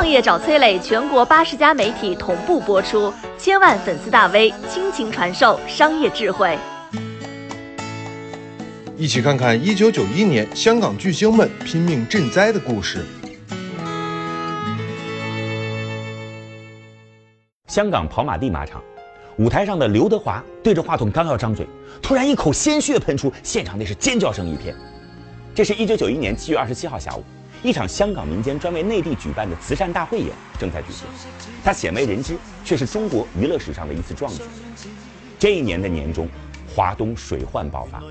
创业找崔磊，全国八十家媒体同步播出，千万粉丝大 V 倾情传授商业智慧。一起看看一九九一年香港巨星们拼命赈灾的故事。香港跑马地马场，舞台上的刘德华对着话筒刚要张嘴，突然一口鲜血喷出，现场那是尖叫声一片。这是一九九一年七月二十七号下午，一场香港民间专为内地举办的慈善大汇演正在举行，它鲜为人知，却是中国娱乐史上的一次壮举。这一年的年中，华东水患爆发，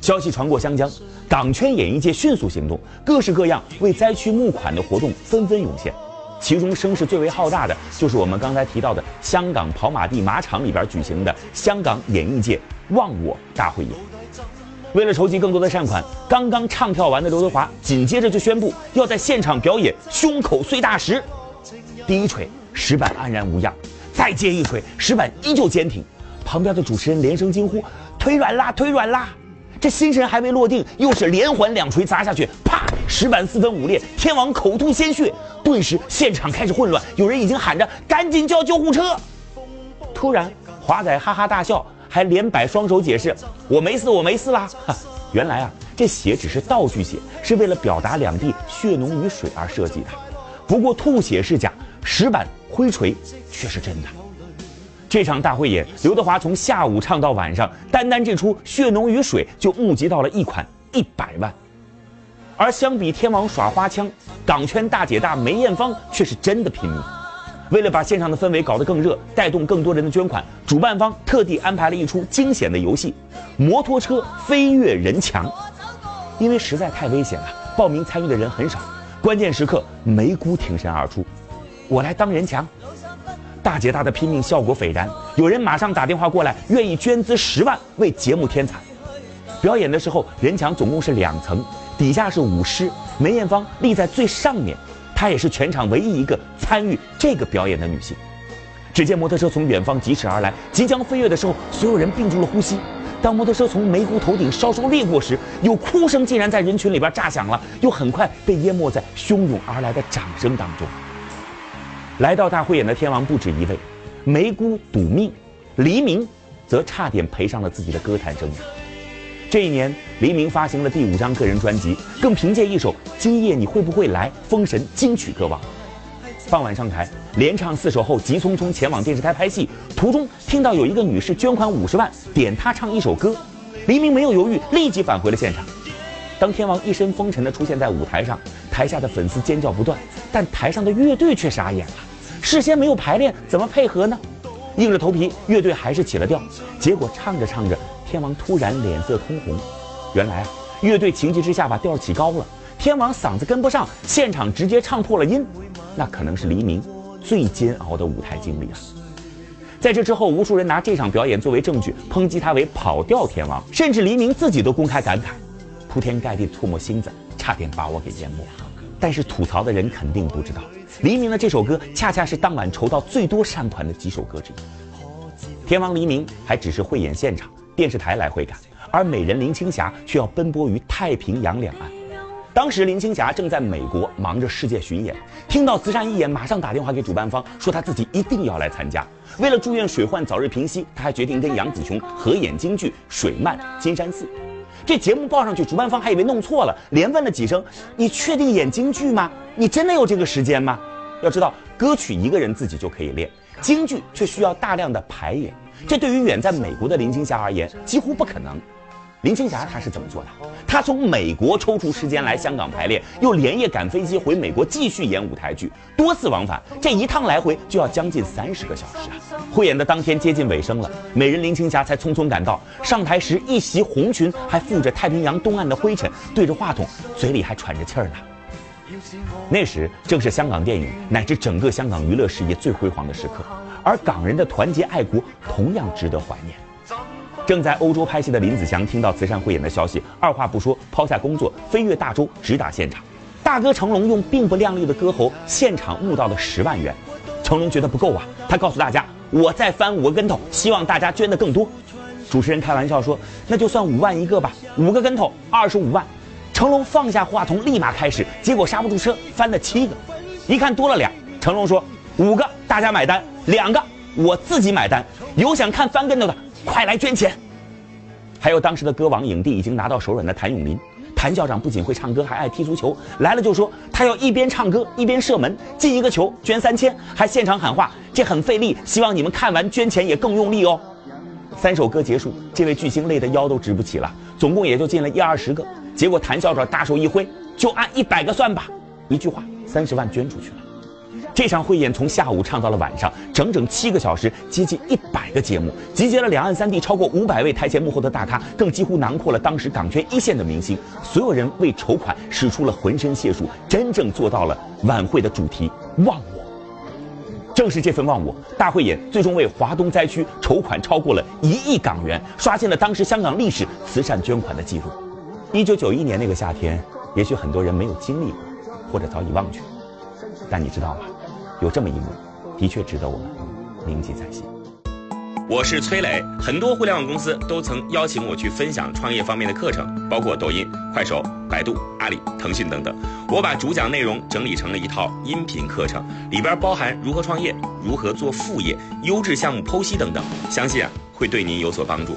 消息传过湘江，港圈演艺界迅速行动，各式各样为灾区募款的活动纷纷涌现。其中声势最为浩大的，就是我们刚才提到的香港跑马地马场里边举行的香港演艺界忘我大会演。为了筹集更多的善款，刚刚唱跳完的刘德华紧接着就宣布要在现场表演胸口碎大石。第一锤，石板安然无恙；再接一锤，石板依旧坚挺。旁边的主持人连声惊呼：“腿软啦，腿软啦！”这心神还未落定，又是连环两锤砸下去，啪！石板四分五裂，天王口吐鲜血。顿时现场开始混乱，有人已经喊着“赶紧叫救护车”。突然，华仔哈哈大笑，还连摆双手解释：“我没事，我没事啦。”哈，原来啊，这血只是道具血，是为了表达两地血浓于水而设计的。不过吐血是假，石板挥锤却是真的。这场大会演，刘德华从下午唱到晚上，单单这出血浓于水就募集到了一款一百万。而相比天王耍花枪，港圈大姐大梅艳芳却是真的拼命。为了把现场的氛围搞得更热，带动更多人的捐款，主办方特地安排了一出惊险的游戏——摩托车飞跃人墙。因为实在太危险了，报名参与的人很少。关键时刻，梅姑挺身而出：“我来当人墙。”大姐大的拼命效果斐然，有人马上打电话过来，愿意捐资十万为节目添彩。表演的时候，人墙总共是两层。底下是舞狮，梅艳芳立在最上面，她也是全场唯一一个参与这个表演的女性。只见摩托车从远方疾驰而来，即将飞跃的时候，所有人屏住了呼吸。当摩托车从梅姑头顶稍稍掠过时，有哭声竟然在人群里边炸响了，又很快被淹没在汹涌而来的掌声当中。来到大会演的天王不止一位，梅姑赌命，黎明则差点赔上了自己的歌坛生涯。这一年，黎明发行了第五张个人专辑，更凭借一首《今夜你会不会来》封神金曲歌王。傍晚上台，连唱四首后，急匆匆前往电视台拍戏。途中听到有一个女士捐款五十万，点他唱一首歌，黎明没有犹豫，立即返回了现场。当天王一身风尘地出现在舞台上，台下的粉丝尖叫不断，但台上的乐队却傻眼了。事先没有排练，怎么配合呢？硬着头皮，乐队还是起了调。结果唱着唱着。天王突然脸色通红，原来啊，乐队情急之下把调起高了，天王嗓子跟不上，现场直接唱破了音，那可能是黎明最煎熬的舞台经历啊。在这之后，无数人拿这场表演作为证据，抨击他为跑调天王，甚至黎明自己都公开感慨：铺天盖地唾沫星子，差点把我给淹没。但是吐槽的人肯定不知道，黎明的这首歌恰恰是当晚筹到最多善款的几首歌之一。天王黎明还只是汇演现场。电视台来回赶，而美人林青霞却要奔波于太平洋两岸。当时林青霞正在美国忙着世界巡演，听到慈善义演，马上打电话给主办方，说她自己一定要来参加。为了祝愿水患早日平息，她还决定跟杨紫琼合演京剧《水漫金山寺》。这节目报上去，主办方还以为弄错了，连问了几声：“你确定演京剧吗？你真的有这个时间吗？”要知道，歌曲一个人自己就可以练，京剧却需要大量的排演。这对于远在美国的林青霞而言几乎不可能。林青霞她是怎么做的？她从美国抽出时间来香港排练，又连夜赶飞机回美国继续演舞台剧，多次往返，这一趟来回就要将近三十个小时啊！汇演的当天接近尾声了，美人林青霞才匆匆赶到。上台时，一袭红裙还附着太平洋东岸的灰尘，对着话筒，嘴里还喘着气儿呢。那时正是香港电影乃至整个香港娱乐事业最辉煌的时刻。而港人的团结爱国同样值得怀念。正在欧洲拍戏的林子祥听到慈善汇演的消息，二话不说，抛下工作，飞越大洲，直达现场。大哥成龙用并不亮丽的歌喉，现场募到了十万元。成龙觉得不够啊，他告诉大家：“我再翻五个跟头，希望大家捐的更多。”主持人开玩笑说：“那就算五万一个吧，五个跟头，二十五万。”成龙放下话筒，立马开始，结果刹不住车，翻了七个。一看多了俩。成龙说：“五个大家买单，两个我自己买单。有想看翻跟头的，快来捐钱。”还有当时的歌王影帝已经拿到手软的谭咏麟。谭校长不仅会唱歌，还爱踢足球。来了就说他要一边唱歌一边射门，进一个球捐三千，还现场喊话，这很费力，希望你们看完捐钱也更用力哦。三首歌结束，这位巨星累得腰都直不起了，总共也就进了一二十个。结果谭校长大手一挥，就按一百个算吧，一句话，三十万捐出去了。这场汇演从下午唱到了晚上，整整七个小时，接近一百个节目，集结了两岸三地超过五百位台前幕后的大咖，更几乎囊括了当时港圈一线的明星。所有人为筹款使出了浑身解数，真正做到了晚会的主题“忘我”。正是这份忘我，大汇演最终为华东灾区筹款超过了一亿港元，刷新了当时香港历史慈善捐款的记录。一九九一年那个夏天，也许很多人没有经历过，或者早已忘却，但你知道吗？有这么一幕，的确值得我们铭记在心。我是崔磊，很多互联网公司都曾邀请我去分享创业方面的课程，包括抖音、快手、百度、阿里、腾讯等等。我把主讲内容整理成了一套音频课程，里边包含如何创业、如何做副业、优质项目剖析等等，相信啊会对您有所帮助。